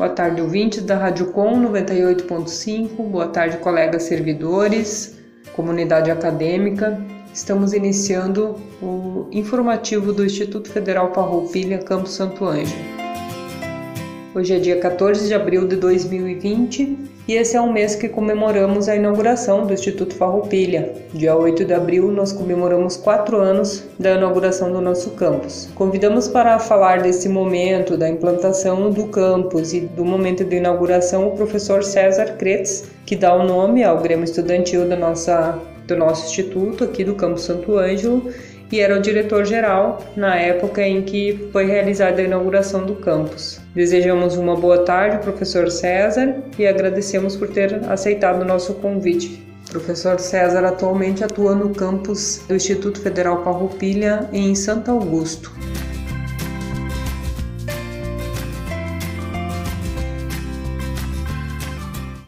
Boa tarde, ouvintes da Rádio Com 98.5. Boa tarde, colegas servidores, comunidade acadêmica. Estamos iniciando o informativo do Instituto Federal Farroupilha, Campo Santo Ângelo. Hoje é dia 14 de abril de 2020 e esse é um mês que comemoramos a inauguração do Instituto Farroupilha. Dia 8 de abril nós comemoramos quatro anos da inauguração do nosso campus. Convidamos para falar desse momento da implantação do campus e do momento de inauguração o professor César Kretz, que dá o nome ao Grêmio Estudantil da nossa, do nosso instituto aqui do Campo Santo Ângelo e era o diretor-geral na época em que foi realizada a inauguração do campus. Desejamos uma boa tarde, professor César, e agradecemos por ter aceitado o nosso convite. Professor César atualmente atua no campus do Instituto Federal Farroupilha em Santo Augusto.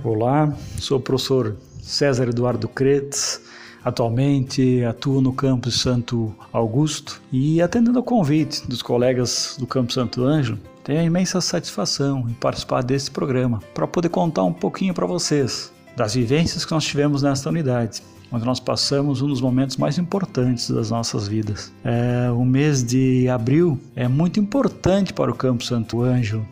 Olá, sou o professor César Eduardo Kretz, Atualmente atuo no campus Santo Augusto e atendendo ao convite dos colegas do Campo Santo Ângelo, tenho a imensa satisfação em participar desse programa para poder contar um pouquinho para vocês das vivências que nós tivemos nesta unidade onde nós passamos um dos momentos mais importantes das nossas vidas. É, o mês de abril é muito importante para o Campo Santo Ângelo,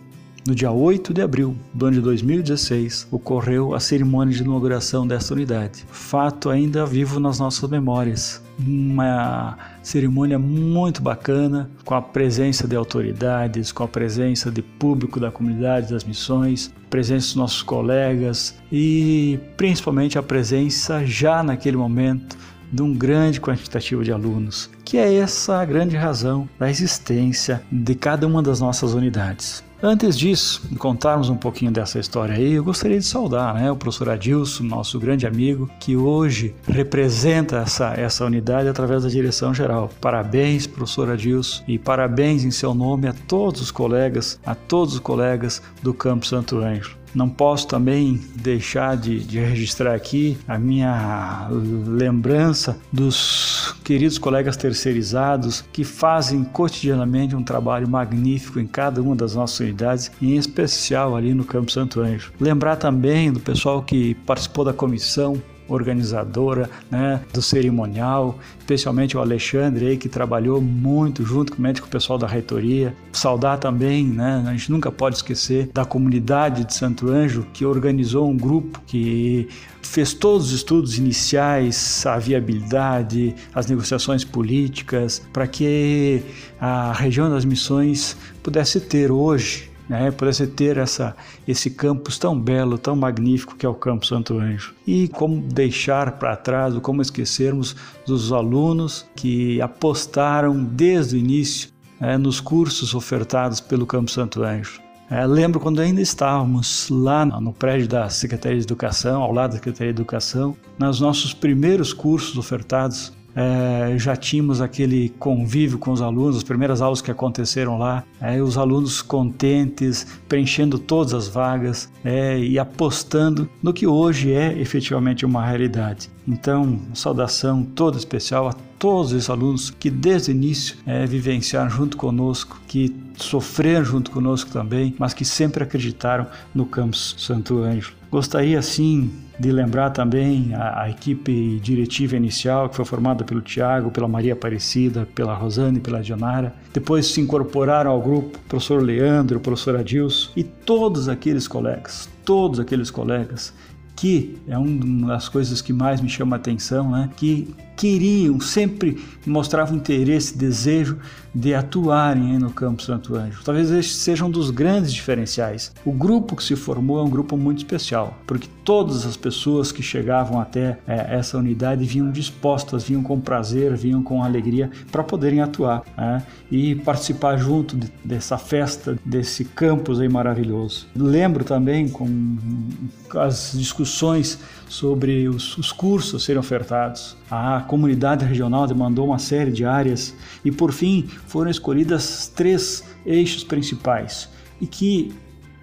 no dia 8 de abril do ano de 2016, ocorreu a cerimônia de inauguração desta unidade. Fato ainda vivo nas nossas memórias. Uma cerimônia muito bacana, com a presença de autoridades, com a presença de público da comunidade das missões, presença dos nossos colegas e principalmente a presença já naquele momento de um grande quantitativo de alunos, que é essa a grande razão da existência de cada uma das nossas unidades. Antes disso, contarmos um pouquinho dessa história aí, eu gostaria de saudar né, o professor Adilson, nosso grande amigo, que hoje representa essa, essa unidade através da direção geral. Parabéns, professor Adilson, e parabéns em seu nome a todos os colegas, a todos os colegas do Campo Santo Anjo. Não posso também deixar de, de, registrar aqui a minha lembrança dos queridos colegas terceirizados que fazem cotidianamente um trabalho magnífico em cada uma das nossas unidades, em especial ali no Campo Santo Anjo. Lembrar também do pessoal que participou da comissão organizadora né, do cerimonial, especialmente o Alexandre aí, que trabalhou muito junto com o pessoal da reitoria. Saudar também, né, a gente nunca pode esquecer da comunidade de Santo Anjo, que organizou um grupo que fez todos os estudos iniciais, a viabilidade, as negociações políticas, para que a região das missões pudesse ter hoje né, pudesse ter essa, esse campus tão belo, tão magnífico que é o Campo Santo Anjo. E como deixar para trás, ou como esquecermos dos alunos que apostaram desde o início né, nos cursos ofertados pelo Campo Santo Anjo. É, lembro quando ainda estávamos lá no prédio da Secretaria de Educação, ao lado da Secretaria de Educação, nos nossos primeiros cursos ofertados, é, já tínhamos aquele convívio com os alunos, as primeiras aulas que aconteceram lá, é, os alunos contentes, preenchendo todas as vagas é, e apostando no que hoje é efetivamente uma realidade. Então, saudação toda especial a todos os alunos que desde o início é, vivenciaram junto conosco, que sofreram junto conosco também, mas que sempre acreditaram no campus Santo Ângelo. Gostaria, assim, de lembrar também a, a, equipe diretiva inicial, que foi formada pelo Tiago, pela Maria Aparecida, pela Rosane pela Dionara. Depois se incorporaram ao grupo o professor Leandro, o professor Adilson e todos aqueles colegas, todos aqueles colegas que é uma das coisas que mais me chama a atenção, né? que queriam, sempre mostravam interesse, desejo de atuarem no Campo Santo Anjo. Talvez este seja um dos grandes diferenciais. O grupo que se formou é um grupo muito especial, porque todas as pessoas que chegavam até é, essa unidade vinham dispostas, vinham com prazer, vinham com alegria para poderem atuar né? e participar junto de, dessa festa, desse campus aí maravilhoso. Lembro também com as discussões sobre os, os cursos serem ofertados. A comunidade regional demandou uma série de áreas e, por fim, foram escolhidas três eixos principais e que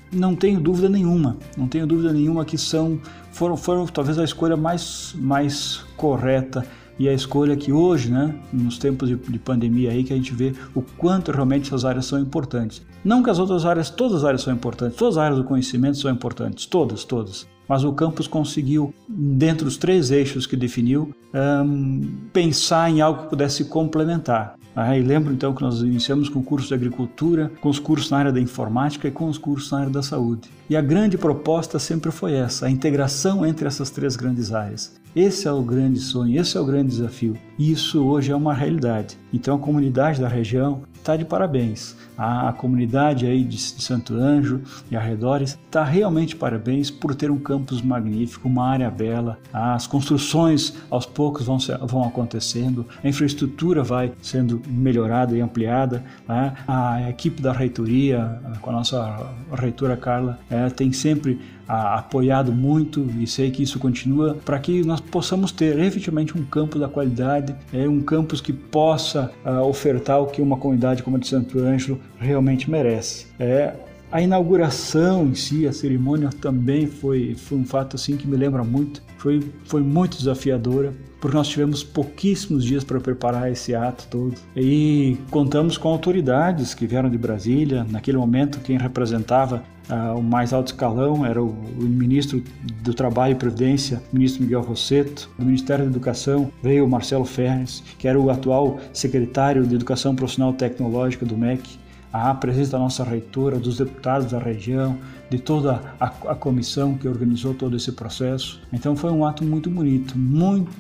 não tenho dúvida nenhuma, não tenho dúvida nenhuma que são foram, foram talvez a escolha mais, mais correta e a escolha que hoje, né, nos tempos de, de, pandemia aí, que a gente vê o quanto realmente essas áreas são importantes. Não que as outras áreas, todas as áreas são importantes, todas as áreas do conhecimento são importantes, todas, todas mas o campus conseguiu, dentro dos três eixos que definiu, um, pensar em algo que pudesse complementar. Ah, e lembro então que nós iniciamos com o curso de agricultura, com os cursos na área da informática e com os cursos na área da saúde. E a grande proposta sempre foi essa, a integração entre essas três grandes áreas. Esse é o grande sonho, esse é o grande desafio. E isso hoje é uma realidade. Então a comunidade da região está de parabéns. A, a comunidade aí de, de, Santo Anjo e arredores está realmente parabéns por ter um campus magnífico, uma área bela. As construções aos poucos vão, vão acontecendo, a infraestrutura vai sendo melhorada e ampliada. Né? A equipe da reitoria, com a nossa reitora Carla, é, tem sempre a, apoiado muito e sei que isso continua para que nós possamos ter efetivamente um campus da qualidade, é um campus que possa uh, ofertar o que uma comunidade como a de Santo Ângelo realmente merece. É, a inauguração em si, a cerimônia também foi, foi um fato assim que me lembra muito. Foi, foi muito desafiadora, porque nós tivemos pouquíssimos dias para preparar esse ato todo. E contamos com autoridades que vieram de Brasília. Naquele momento, quem representava uh, o mais alto escalão era o, o, ministro do Trabalho e Previdência, o ministro Miguel Rosseto. Do Ministério da Educação veio o Marcelo Fernes, que era o atual secretário de Educação Profissional Tecnológica do MEC a presença da nossa reitora, dos deputados da região, de toda a, a, comissão que organizou todo esse processo. Então foi um ato muito bonito, muito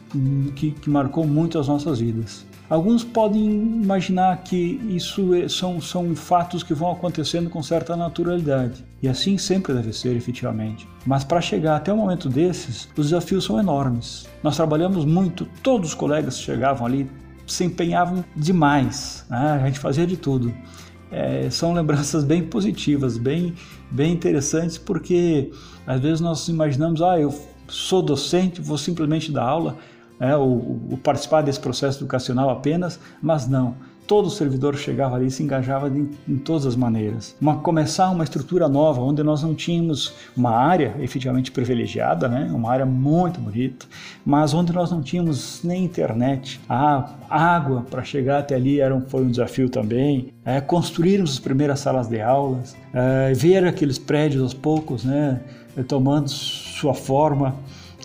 que, que marcou muito as nossas vidas. Alguns podem imaginar que isso é, são, são fatos que vão acontecendo com certa naturalidade. E assim sempre deve ser, efetivamente. Mas para chegar até o momento desses, os desafios são enormes. Nós trabalhamos muito, todos os colegas chegavam ali se empenhavam demais, né? a gente fazia de tudo é, são lembranças bem positivas, bem, bem interessantes, porque às vezes nós imaginamos, ah, eu sou docente, vou simplesmente dar aula, é, ou, ou participar desse processo educacional apenas, mas não todo servidor chegava ali e se engajava em, em, todas as maneiras. Uma, começar uma estrutura nova, onde nós não tínhamos uma área efetivamente privilegiada, né? uma área muito bonita, mas onde nós não tínhamos nem internet. A água para chegar até ali era um, foi um desafio também. É, construirmos as primeiras salas de aulas, é, ver aqueles prédios aos poucos né? tomando sua forma,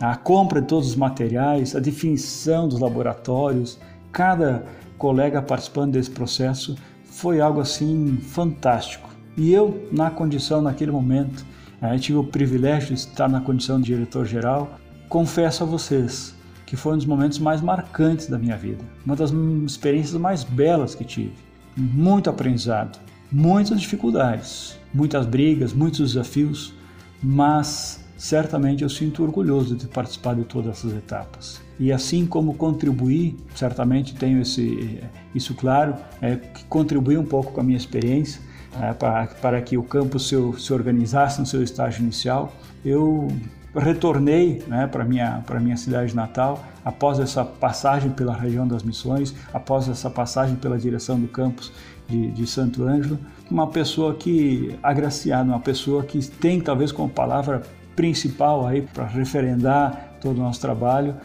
a compra de todos os materiais, a definição dos laboratórios, cada colega participando desse processo foi algo assim fantástico. E eu, na condição, naquele momento, eh, tive o privilégio de estar na condição de diretor-geral. Confesso a vocês que foi um dos momentos mais marcantes da minha vida, uma das experiências mais belas que tive. Muito aprendizado, muitas dificuldades, muitas brigas, muitos desafios, mas certamente eu sinto orgulhoso de participar de todas essas etapas. E assim como contribuir, certamente tenho esse, isso claro, é, que contribuir um pouco com a minha experiência é, para, para que o campus se, se organizasse no seu estágio inicial, eu retornei né, para minha para minha cidade natal após essa passagem pela região das missões após essa passagem pela direção do campus de, de Santo Ângelo. Uma pessoa que agraciada uma pessoa que tem talvez como palavra principal aí para referendar todo o nosso trabalho,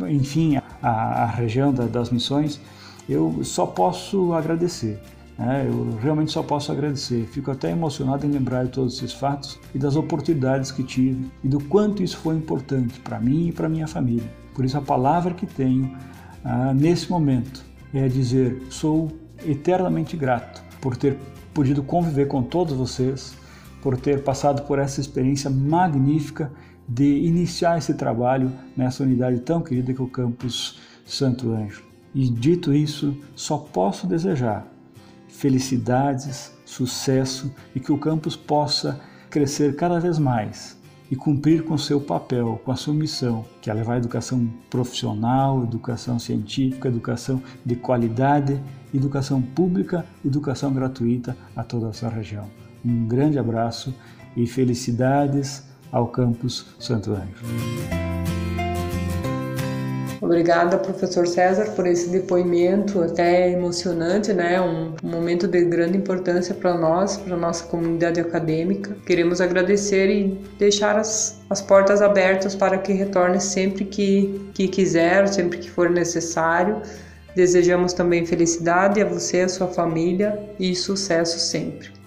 enfim, a, a região da, das missões, eu só posso agradecer. Né? Eu realmente só posso agradecer. Fico até emocionado em lembrar de todos esses fatos e das oportunidades que tive e do quanto isso foi importante para mim e para minha família. Por isso, a palavra que tenho ah, nesse momento é dizer: sou eternamente grato por ter podido conviver com todos vocês, por ter passado por essa experiência magnífica de iniciar esse trabalho nessa unidade tão querida que é o campus Santo Anjo. E dito isso, só posso desejar felicidades, sucesso e que o campus possa crescer cada vez mais e cumprir com seu papel, com a sua missão, que é levar educação profissional, educação científica, educação de qualidade, educação pública, educação gratuita a toda a sua região. Um grande abraço e felicidades ao campus Santo Anjo. Obrigada, professor César, por esse depoimento até emocionante, né? Um, um momento de grande importância para nós, para nossa comunidade acadêmica. Queremos agradecer e deixar as, as portas abertas para que retorne sempre que, que quiser, sempre que for necessário. Desejamos também felicidade a você, a sua família e sucesso sempre.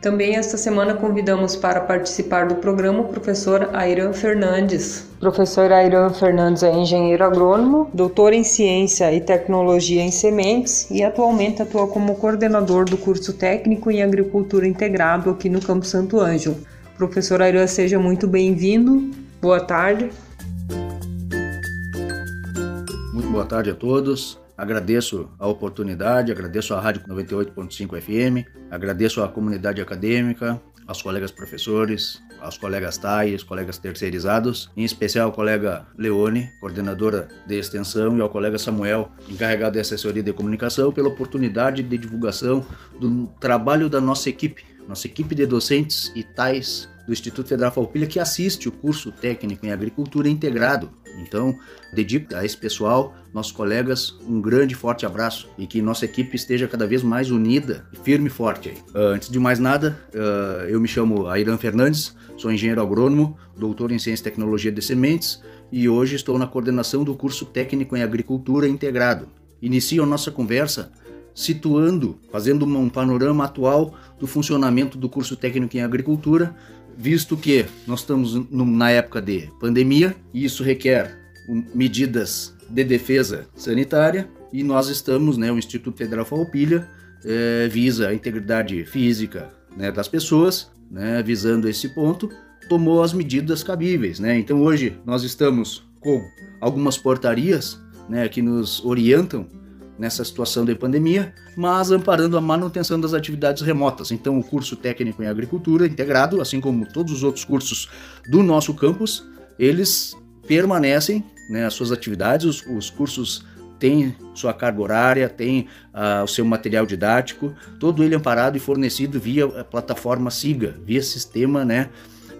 Também esta semana convidamos para participar do programa o professor Airan Fernandes. O professor Airan Fernandes é engenheiro agrônomo, doutor em ciência e tecnologia em sementes e atualmente atua como coordenador do curso técnico em agricultura integrado aqui no Campo Santo Ângelo. Professor Airan, seja muito bem-vindo. Boa tarde. Muito boa tarde a todos. Agradeço a oportunidade, agradeço a Rádio 98.5 FM, agradeço à comunidade acadêmica, aos colegas professores, aos colegas TAIs, colegas terceirizados, em especial ao colega Leone, coordenadora de extensão, e ao colega Samuel, encarregado de assessoria de comunicação, pela oportunidade de divulgação do trabalho da nossa equipe, nossa equipe de docentes e TAIs do Instituto Federal Farroupilha que assiste o curso técnico em agricultura integrado então, dedico a esse pessoal, nossos colegas, um grande forte abraço e que nossa equipe esteja cada vez mais unida e firme e forte. Uh, antes de mais nada, uh, eu me chamo Airan Fernandes, sou engenheiro agrônomo, doutor em ciência e tecnologia de sementes e hoje estou na coordenação do curso técnico em agricultura integrado. Inicio a nossa conversa situando, fazendo um panorama atual do funcionamento do curso técnico em agricultura visto que nós estamos na época de pandemia e isso requer medidas de defesa sanitária e nós estamos, né, o Instituto Federal Farroupilha é, visa a integridade física né, das pessoas, né, visando esse ponto, tomou as medidas cabíveis, né? Então hoje nós estamos com algumas portarias, né, que nos orientam nessa situação de pandemia, mas amparando a manutenção das atividades remotas. Então, o curso técnico em agricultura integrado, assim como todos os outros cursos do nosso campus, eles permanecem, né, as suas atividades, os, os cursos têm sua carga horária, têm uh, o seu material didático, todo ele amparado e fornecido via plataforma SIGA, via sistema, né,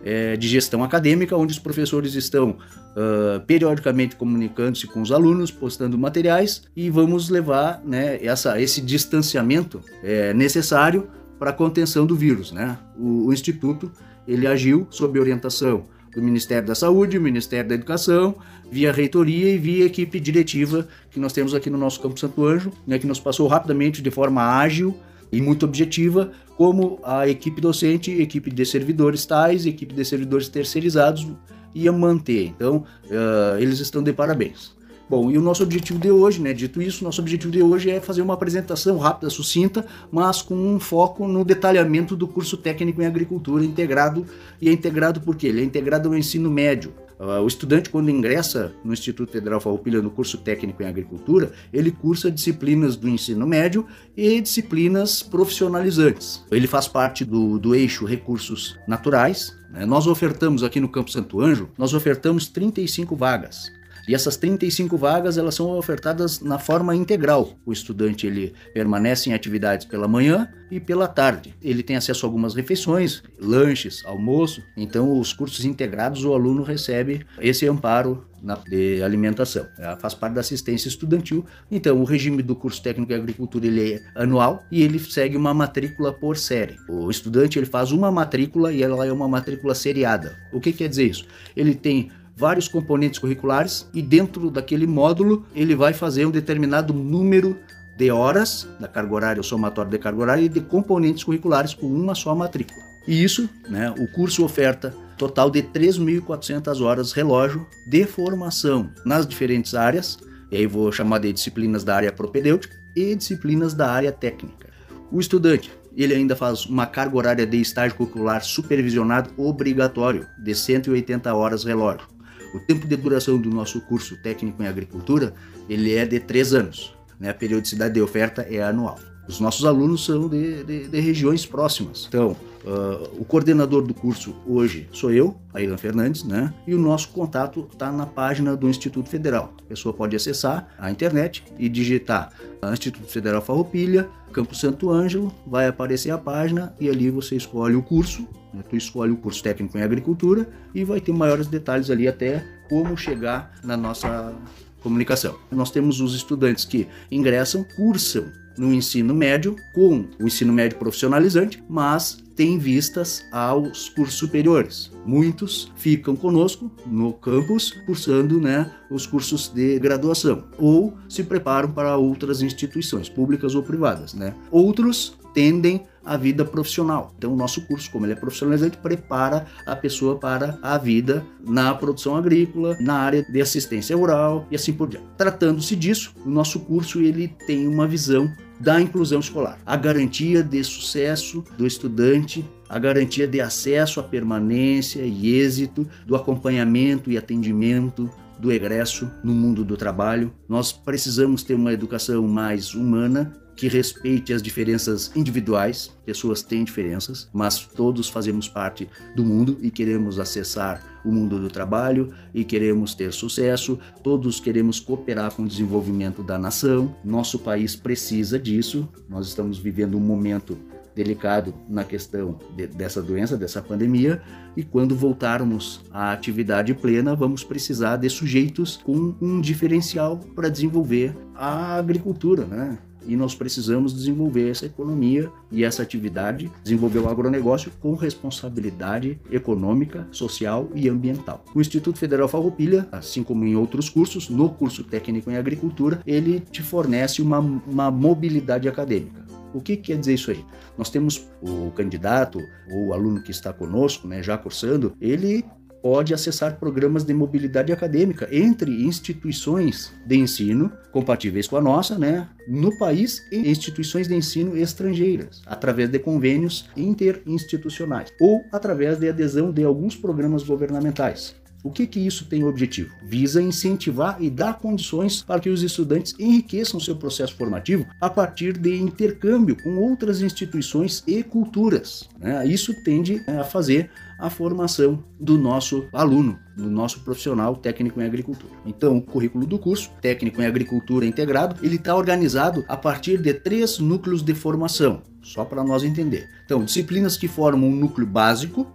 é, de gestão acadêmica, onde os professores estão uh, periodicamente comunicando-se com os alunos, postando materiais e vamos levar né, essa, esse distanciamento é, necessário para a contenção do vírus. Né? O, o, Instituto ele agiu sob orientação do Ministério da Saúde, do Ministério da Educação, via reitoria e via equipe diretiva que nós temos aqui no nosso Campo Santo Anjo, né, que nos passou rapidamente, de forma ágil, e muito objetiva, como a equipe docente, equipe de servidores tais, equipe de servidores terceirizados ia manter. Então, uh, eles estão de parabéns. Bom, e o nosso objetivo de hoje, né? Dito isso, nosso objetivo de hoje é fazer uma apresentação rápida, sucinta, mas com um foco no detalhamento do curso técnico em agricultura integrado. E é integrado porque ele é integrado ao ensino médio. Uh, o estudante, quando ingressa no Instituto Federal Farroupilha no curso técnico em agricultura, ele cursa disciplinas do ensino médio e disciplinas profissionalizantes. Ele faz parte do, do eixo recursos naturais. Né? Nós ofertamos aqui no Campo Santo Anjo, nós ofertamos 35 vagas. E essas 35 vagas elas são ofertadas na forma integral. O estudante ele permanece em atividades pela manhã e pela tarde. Ele tem acesso a algumas refeições, lanches, almoço. Então, os cursos integrados o aluno recebe esse amparo na, de alimentação. Ela faz parte da assistência estudantil. Então, o regime do curso técnico em agricultura ele é anual e ele segue uma matrícula por série. O estudante ele faz uma matrícula e ela é uma matrícula seriada. O que quer dizer isso? Ele tem vários componentes curriculares e dentro daquele módulo ele vai fazer um determinado número de horas da carga horária, o somatório de carga horária e de componentes curriculares com uma só matrícula. E isso, né, o curso oferta total de 3.400 horas relógio de formação nas diferentes áreas, e aí vou chamar de disciplinas da área propedêutica e disciplinas da área técnica. O estudante ele ainda faz uma carga horária de estágio curricular supervisionado obrigatório de 180 horas relógio. O tempo de duração do nosso curso técnico em agricultura ele é de três anos. Né? A periodicidade de oferta é anual. Os nossos alunos são de, de, de regiões próximas. Então, Uh, o coordenador do curso hoje sou eu, Ailan Fernandes, né? E o nosso contato está na página do Instituto Federal. A pessoa pode acessar a internet e digitar Instituto Federal Farroupilha, Campo Santo Ângelo, vai aparecer a página e ali você escolhe o curso, né? tu escolhe o curso técnico em agricultura e vai ter maiores detalhes ali até como chegar na nossa comunicação. Nós temos os estudantes que ingressam, cursam no ensino médio com o ensino médio profissionalizante, mas têm vistas aos cursos superiores. Muitos ficam conosco no campus cursando né, os cursos de graduação ou se preparam para outras instituições, públicas ou privadas. Né? Outros tendem a vida profissional. Então, o nosso curso, como ele é profissionalizante, prepara a pessoa para a vida na produção agrícola, na área de assistência rural e assim por diante. Tratando-se disso, o nosso curso ele tem uma visão da inclusão escolar, a garantia de sucesso do estudante, a garantia de acesso à permanência e êxito, do acompanhamento e atendimento do egresso no mundo do trabalho. Nós precisamos ter uma educação mais humana que respeite as diferenças individuais. Pessoas têm diferenças, mas todos fazemos parte do mundo e queremos acessar o mundo do trabalho e queremos ter sucesso. Todos queremos cooperar com o desenvolvimento da nação. Nosso país precisa disso. Nós estamos vivendo um momento delicado na questão de, dessa doença, dessa pandemia, e quando voltarmos à atividade plena, vamos precisar de sujeitos com um diferencial para desenvolver a agricultura, né? E nós precisamos desenvolver essa economia e essa atividade, desenvolver o agronegócio com responsabilidade econômica, social e ambiental. O Instituto Federal Farroupilha, assim como em outros cursos, no curso técnico em agricultura, ele te fornece uma, uma mobilidade acadêmica. O que quer dizer isso aí? Nós temos o candidato ou o aluno que está conosco, né, já cursando, ele pode acessar programas de mobilidade acadêmica entre instituições de ensino compatíveis com a nossa, né, no país e instituições de ensino estrangeiras, através de convênios interinstitucionais ou através de adesão de alguns programas governamentais. O que, que isso tem objetivo? Visa incentivar e dar condições para que os estudantes enriqueçam seu processo formativo a partir de intercâmbio com outras instituições e culturas. Né? Isso tende a fazer a formação do nosso aluno, do nosso profissional técnico em agricultura. Então, o currículo do curso, técnico em agricultura integrado, ele está organizado a partir de três núcleos de formação, só para nós entender. Então, disciplinas que formam um núcleo básico,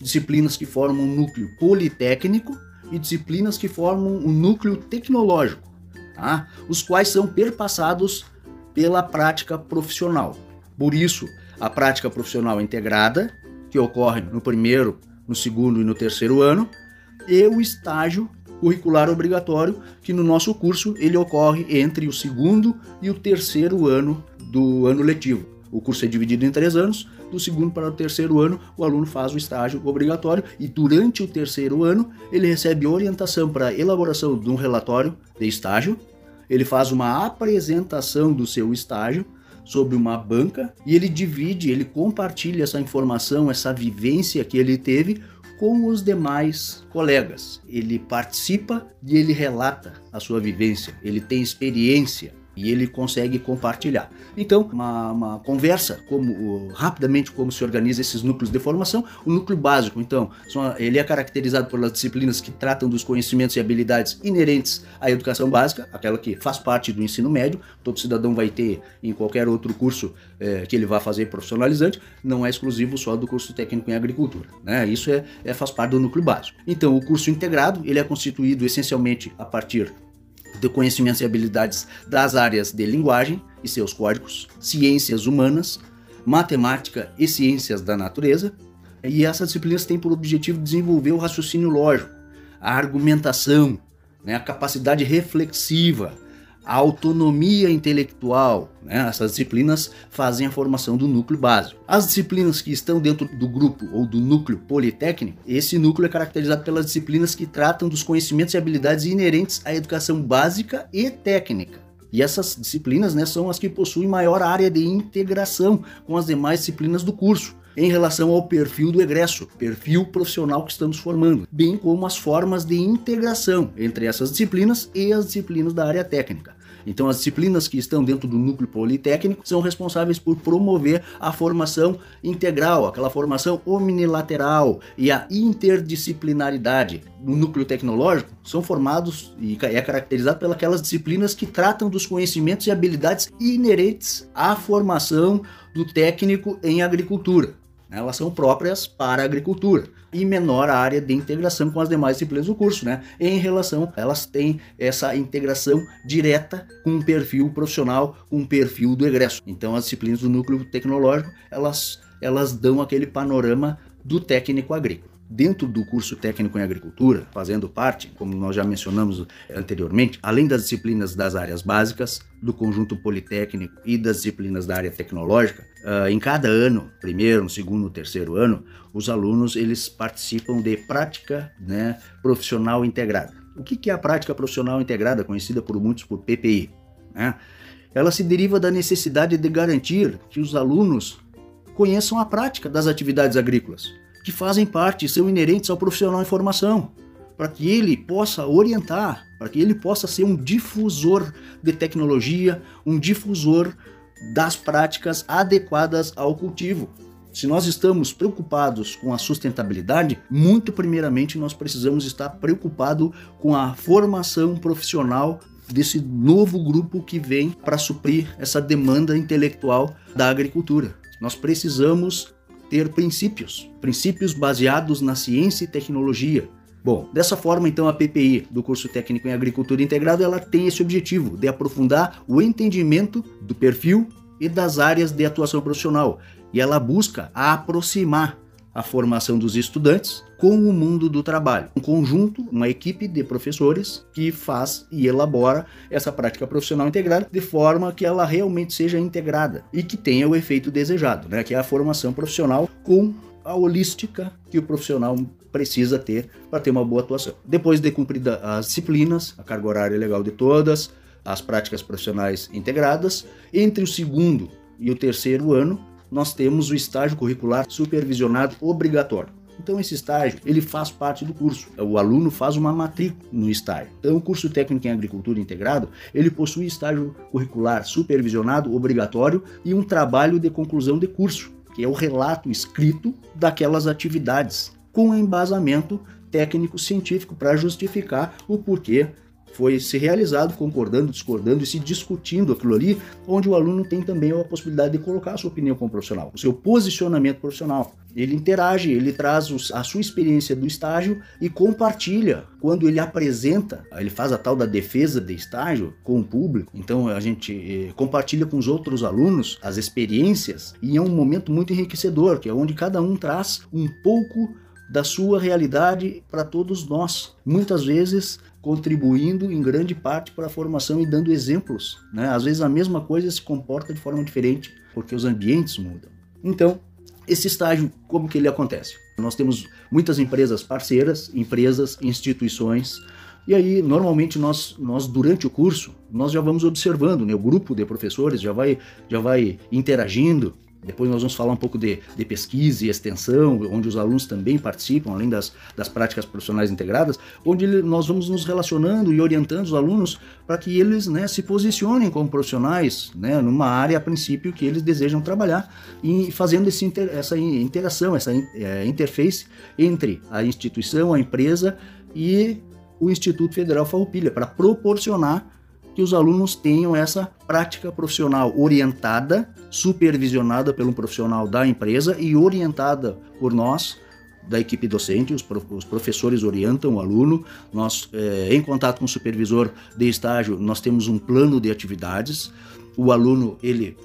disciplinas que formam um núcleo politécnico e disciplinas que formam um núcleo tecnológico, tá? os quais são perpassados pela prática profissional. Por isso, a prática profissional integrada, que ocorre no primeiro, no segundo e no terceiro ano, e o estágio curricular obrigatório, que no nosso curso ele ocorre entre o segundo e o terceiro ano do ano letivo. O curso é dividido em três anos, do segundo para o terceiro ano, o aluno faz o estágio obrigatório e durante o terceiro ano ele recebe orientação para elaboração de um relatório de estágio, ele faz uma apresentação do seu estágio sobre uma banca e ele divide, ele compartilha essa informação, essa vivência que ele teve com os demais colegas. Ele participa e ele relata a sua vivência, ele tem experiência e ele consegue compartilhar. Então, uma, uma conversa, como rapidamente como se organiza esses núcleos de formação, o núcleo básico, então, ele é caracterizado pelas disciplinas que tratam dos conhecimentos e habilidades inerentes à educação básica, aquela que faz parte do ensino médio, todo cidadão vai ter em qualquer outro curso é, que ele vá fazer profissionalizante, não é exclusivo só do curso técnico em agricultura, né? Isso é, é faz parte do núcleo básico. Então, o curso integrado, ele é constituído essencialmente a partir de conhecimentos e habilidades das áreas de linguagem e seus códigos, ciências humanas, matemática e ciências da natureza. E essas disciplinas têm por objetivo desenvolver o raciocínio lógico, a argumentação, né, a capacidade reflexiva, a autonomia intelectual. Né? Essas disciplinas fazem a formação do núcleo básico. As disciplinas que estão dentro do grupo ou do núcleo politécnico, esse núcleo é caracterizado pelas disciplinas que tratam dos conhecimentos e habilidades inerentes à educação básica e técnica. E essas disciplinas né, são as que possuem maior área de integração com as demais disciplinas do curso em relação ao perfil do egresso, perfil profissional que estamos formando, bem como as formas de integração entre essas disciplinas e as disciplinas da área técnica. Então, as disciplinas que estão dentro do núcleo politécnico são responsáveis por promover a formação integral, aquela formação omnilateral e a interdisciplinaridade. No núcleo tecnológico, são formados e é caracterizado pelas disciplinas que tratam dos conhecimentos e habilidades inerentes à formação do técnico em agricultura. Elas são próprias para a agricultura e menor a área de integração com as demais disciplinas do curso, né? Em relação, elas têm essa integração direta com um perfil profissional, com um perfil do egresso. Então, as disciplinas do núcleo tecnológico, elas, elas dão aquele panorama do técnico agrícola dentro do curso técnico em agricultura, fazendo parte, como nós já mencionamos anteriormente, além das disciplinas das áreas básicas, do conjunto politécnico e das disciplinas da área tecnológica, uh, em cada ano, primeiro, segundo, terceiro ano, os alunos eles participam de prática né, profissional integrada. O que é a prática profissional integrada, conhecida por muitos por PPI? Né? Ela se deriva da necessidade de garantir que os alunos conheçam a prática das atividades agrícolas que fazem parte, são inerentes ao profissional em formação, para que ele possa orientar, para que ele possa ser um difusor de tecnologia, um difusor das práticas adequadas ao cultivo. Se nós estamos preocupados com a sustentabilidade, muito primeiramente nós precisamos estar preocupados com a formação profissional desse novo grupo que vem para suprir essa demanda intelectual da agricultura. Nós precisamos ter princípios, princípios baseados na ciência e tecnologia. Bom, dessa forma então a PPI do curso técnico em agricultura integrado ela tem esse objetivo de aprofundar o entendimento do perfil e das áreas de atuação profissional e ela busca aproximar a formação dos estudantes com o mundo do trabalho. Um conjunto, uma equipe de professores que faz e elabora essa prática profissional integrada de forma que ela realmente seja integrada e que tenha o efeito desejado, né? que é a formação profissional com a holística que o profissional precisa ter para ter uma boa atuação. Depois de cumpridas as disciplinas, a carga horária legal de todas, as práticas profissionais integradas, entre o segundo e o terceiro ano, nós temos o estágio curricular supervisionado obrigatório. Então esse estágio, ele faz parte do curso. O aluno faz uma matrícula no estágio. Então o curso técnico em agricultura integrado, ele possui estágio curricular supervisionado obrigatório e um trabalho de conclusão de curso, que é o relato escrito daquelas atividades, com embasamento técnico científico para justificar o porquê foi se realizado concordando, discordando e se discutindo aquilo ali, onde o aluno tem também a possibilidade de colocar a sua opinião como profissional, o seu posicionamento profissional. Ele interage, ele traz a sua experiência do estágio e compartilha quando ele apresenta, ele faz a tal da defesa de estágio com o público. Então a gente eh, compartilha com os outros alunos as experiências e é um momento muito enriquecedor, que é onde cada um traz um pouco da sua realidade para todos nós. Muitas vezes contribuindo em grande parte para a formação e dando exemplos. Né? Às vezes a mesma coisa se comporta de forma diferente, porque os ambientes mudam. Então, esse estágio, como que ele acontece? Nós temos muitas empresas parceiras, empresas, instituições, e aí, normalmente, nós, nós durante o curso, nós já vamos observando, né? o grupo de professores já vai, já vai interagindo, depois nós vamos falar um pouco de, de, pesquisa e extensão, onde os alunos também participam, além das, das práticas profissionais integradas, onde nós vamos nos relacionando e orientando os alunos para que eles né, se posicionem como profissionais né, numa área, a princípio, que eles desejam trabalhar, e fazendo esse inter, essa interação, essa é, interface entre a instituição, a empresa e o Instituto Federal Farroupilha, para proporcionar que os alunos tenham essa prática profissional orientada, supervisionada pelo profissional da empresa e orientada por nós da equipe docente, os, os professores orientam o aluno, nós, é, em contato com o supervisor de estágio, nós temos um plano de atividades, o aluno, ele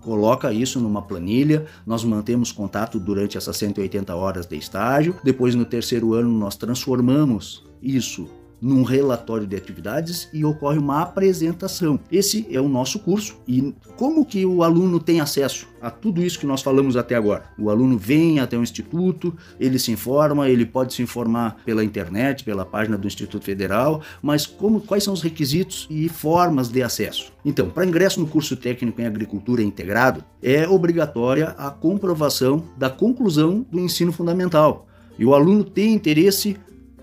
coloca isso numa planilha, nós mantemos contato durante essas 180 horas de estágio, depois no terceiro ano nós transformamos isso num relatório de atividades e ocorre uma apresentação. Esse é o nosso curso e como que o aluno tem acesso a tudo isso que nós falamos até agora? O aluno vem até o instituto, ele se informa, ele pode se informar pela internet, pela página do Instituto Federal, mas como quais são os requisitos e formas de acesso? Então, para ingresso no curso técnico em agricultura integrado, é obrigatória a comprovação da conclusão do ensino fundamental. E o aluno tem interesse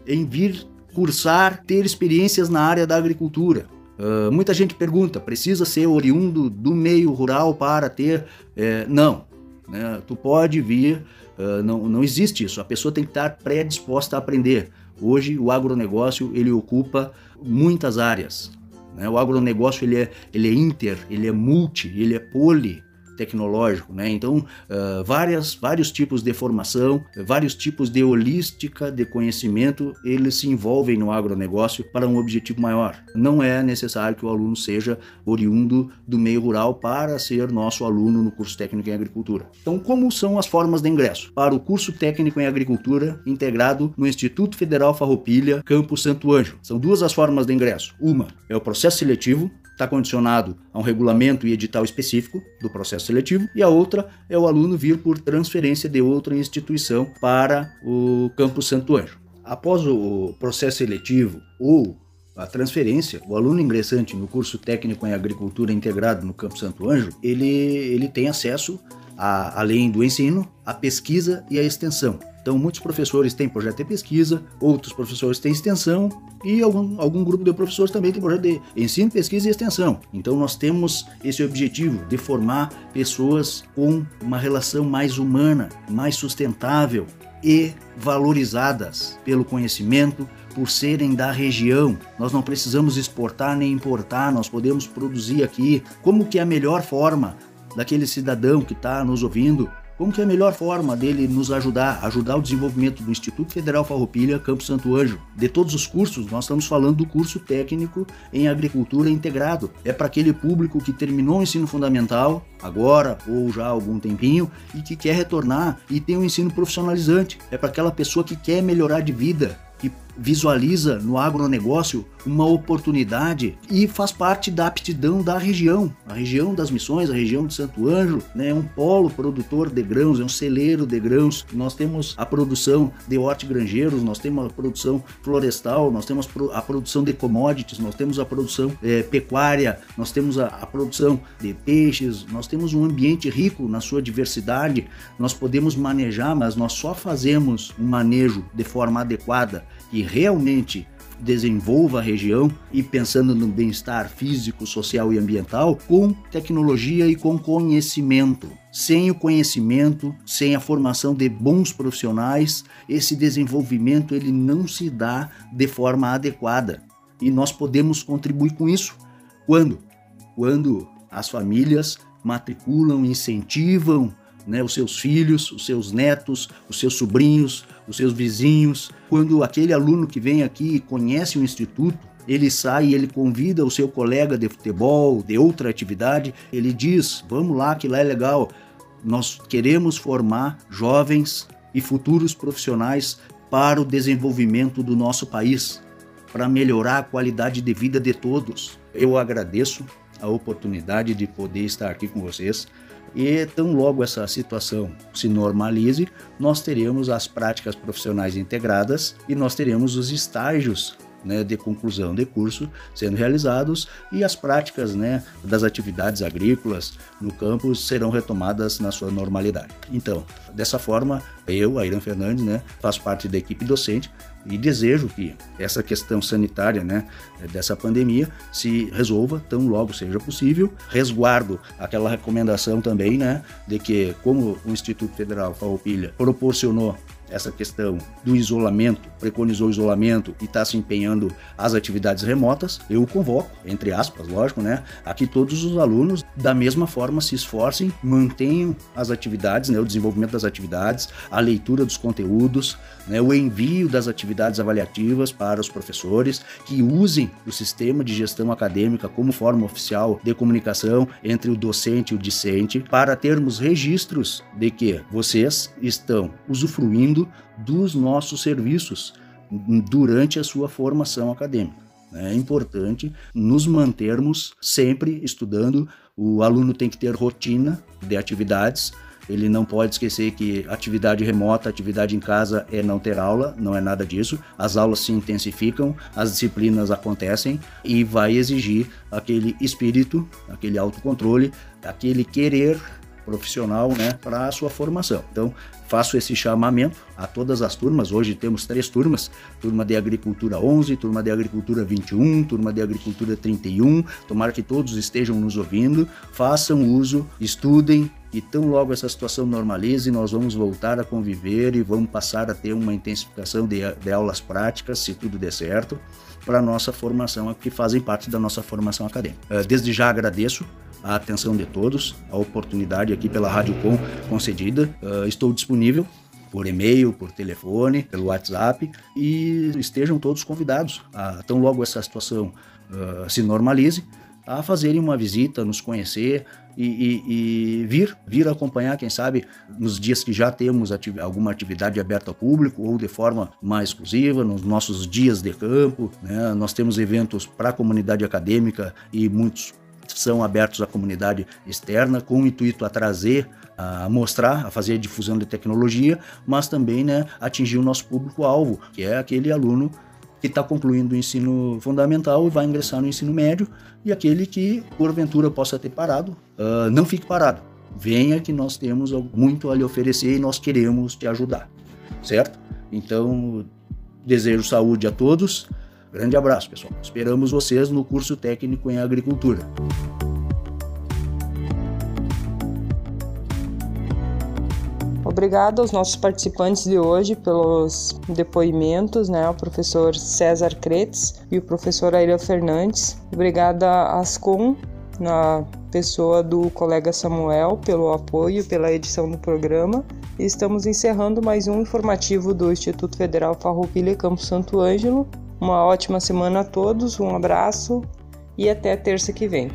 em vir cursar, ter experiências na área da agricultura. Uh, muita gente pergunta: precisa ser oriundo do meio rural para ter? É, não. Né? Tu pode vir, uh, não, não existe isso. A pessoa tem que estar predisposta a aprender. Hoje o agronegócio ele ocupa muitas áreas. Né? O agronegócio ele é, ele é inter, ele é multi, ele é poli tecnológico, né? Então, uh, várias, vários tipos de formação, vários tipos de holística de conhecimento, eles se envolvem no agronegócio para um objetivo maior. Não é necessário que o aluno seja oriundo do meio rural para ser nosso aluno no curso técnico em agricultura. Então, como são as formas de ingresso? Para o curso técnico em agricultura integrado no Instituto Federal Farroupilha, Campo Santo Ângelo. São duas as formas de ingresso. Uma é o processo seletivo, está condicionado a um regulamento e edital específico do processo seletivo, e a outra é o aluno vir por transferência de outra instituição para o Campo Santo Anjo. Após o processo seletivo ou a transferência, o aluno ingressante no curso técnico em agricultura integrado no Campo Santo Anjo, ele, ele tem acesso, a, além do ensino, à pesquisa e à extensão. Então, muitos professores têm projeto de pesquisa, outros professores têm extensão e algum, algum grupo de professores também tem projeto de ensino, pesquisa e extensão. Então, nós temos esse objetivo de formar pessoas com uma relação mais humana, mais sustentável e valorizadas pelo conhecimento, por serem da região. Nós não precisamos exportar nem importar, nós podemos produzir aqui. Como que é a melhor forma daquele cidadão que está nos ouvindo como que é a melhor forma dele nos ajudar, ajudar o desenvolvimento do Instituto Federal Farroupilha, Campo Santo Anjo? De todos os cursos, nós estamos falando do curso técnico em agricultura integrado. É para aquele público que terminou o ensino fundamental, agora ou já há algum tempinho, e que quer retornar e tem um ensino profissionalizante. É para aquela pessoa que quer melhorar de vida, que visualiza no agronegócio uma oportunidade e faz parte da aptidão da região, a região das missões, a região de Santo Ângelo, né, é um polo produtor de grãos, é um celeiro de grãos. Nós temos a produção de hortigranjeiros, nós temos a produção florestal, nós temos a produção de commodities, nós temos a produção é, pecuária, nós temos a, a produção de peixes, nós temos um ambiente rico na sua diversidade, nós podemos manejar, mas nós só fazemos um manejo de forma adequada e realmente desenvolva a região e pensando no bem-estar físico, social e ambiental com tecnologia e com conhecimento. Sem o conhecimento, sem a formação de bons profissionais, esse desenvolvimento ele não se dá de forma adequada. E nós podemos contribuir com isso quando quando as famílias matriculam, incentivam né, os seus filhos, os seus netos, os seus sobrinhos, os seus vizinhos. Quando aquele aluno que vem aqui e conhece o instituto, ele sai e ele convida o seu colega de futebol, de outra atividade, ele diz: "Vamos lá, que lá é legal. Nós queremos formar jovens e futuros profissionais para o desenvolvimento do nosso país, para melhorar a qualidade de vida de todos." Eu agradeço a oportunidade de poder estar aqui com vocês. E tão logo essa situação se normalize, nós teremos as práticas profissionais integradas e nós teremos os estágios né, de conclusão de curso sendo realizados e as práticas né, das atividades agrícolas no campo serão retomadas na sua normalidade. Então, dessa forma, eu, Airan Fernandes, né, faço parte da equipe docente e desejo que essa questão sanitária né, dessa pandemia se resolva tão logo seja possível. Resguardo aquela recomendação também né, de que, como o Instituto Federal Farroupilha proporcionou essa questão do isolamento, preconizou o isolamento e está se empenhando as atividades remotas, eu convoco, entre aspas, lógico, né, a que todos os alunos da mesma forma se esforcem, mantenham as atividades, né, o desenvolvimento das atividades, a leitura dos conteúdos, né, o envio das atividades avaliativas para os professores, que usem o sistema de gestão acadêmica como forma oficial de comunicação entre o docente e o discente, para termos registros de que vocês estão usufruindo dos nossos serviços durante a sua formação acadêmica. É importante nos mantermos sempre estudando. O aluno tem que ter rotina de atividades. Ele não pode esquecer que atividade remota, atividade em casa é não ter aula, não é nada disso. As aulas se intensificam, as disciplinas acontecem e vai exigir aquele espírito, aquele autocontrole, aquele querer profissional né, para a sua formação. Então, faço esse chamamento a todas as turmas. Hoje temos três turmas: turma de agricultura 11, turma de agricultura 21, turma de agricultura 31. Tomara que todos estejam nos ouvindo, façam uso, estudem. E tão logo essa situação normalize, nós vamos voltar a conviver e vamos passar a ter uma intensificação de, de aulas práticas, se tudo der certo, para a nossa formação, que fazem parte da nossa formação acadêmica. Eh, desde já agradeço a atenção de todos, a oportunidade aqui pela Rádio Com concedida. Uh, estou disponível por e-mail, por telefone, pelo WhatsApp e estejam todos convidados, a, tão logo essa situação uh, se normalize, a fazerem uma visita, nos conhecer e, e, e, vir, vir acompanhar, quem sabe, nos dias que já temos alguma atividade aberta ao público ou de forma mais exclusiva, nos nossos dias de campo. Né? Nós temos eventos para a comunidade acadêmica e muitos são abertos à comunidade externa com o intuito a trazer, a mostrar, a fazer a difusão de tecnologia, mas também né, atingir o nosso público-alvo, que é aquele aluno que está concluindo o ensino fundamental e vai ingressar no ensino médio, e aquele que, porventura, possa ter parado, uh, não fique parado. Venha que nós temos muito a lhe oferecer e nós queremos te ajudar, certo? Então, desejo saúde a todos Grande abraço, pessoal. Esperamos vocês no curso técnico em agricultura. Obrigado aos nossos participantes de hoje pelos depoimentos, né? O professor César Kretz e o professor Aira Fernandes. Obrigada à Ascom, na pessoa do colega Samuel, pelo apoio, pela edição do programa. Estamos encerrando mais um informativo do Instituto Federal Farroupilha Campo Santo Ângelo. Uma ótima semana a todos, um abraço e até terça que vem.